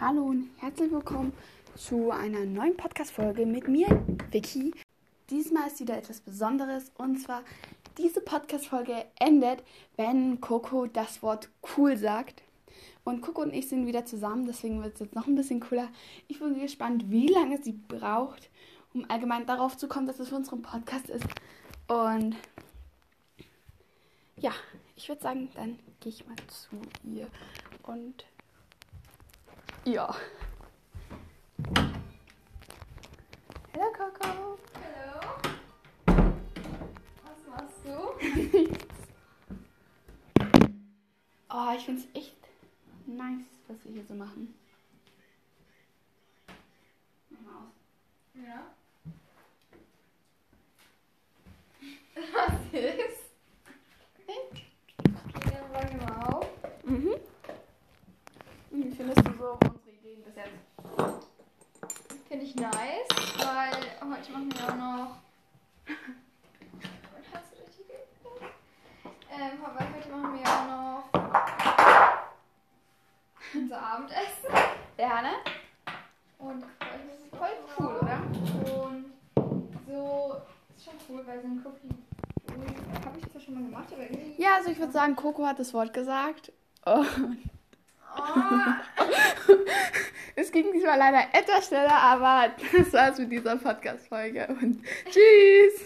Hallo und herzlich willkommen zu einer neuen Podcast-Folge mit mir, Vicky. Diesmal ist wieder etwas Besonderes und zwar diese Podcast-Folge endet, wenn Coco das Wort cool sagt. Und Coco und ich sind wieder zusammen, deswegen wird es jetzt noch ein bisschen cooler. Ich bin gespannt, wie lange sie braucht, um allgemein darauf zu kommen, dass es für unseren Podcast ist. Und ja, ich würde sagen, dann gehe ich mal zu ihr und ja. Hallo Coco. Hallo. Was machst du? Oh, ich finde es echt nice, was wir hier so machen. Mach mal aus. Ja. Was ist? Okay, dann räum ich mal auf. Mhm. Wie findest du so unsere Ideen bis jetzt? Finde ich nice, weil heute machen wir auch noch. Hast du richtig gehört? Ähm, weil heute machen wir auch noch unser Abendessen. Ja, ne? Und das ist voll cool, oder? Und so ist schon cool, weil so ein Cookie. Habe ich das schon mal gemacht, aber irgendwie. Ja, also ich würde sagen, Coco hat das Wort gesagt. Oh. Oh, Es ging diesmal leider etwas schneller, aber das war's mit dieser Podcast-Folge und tschüss!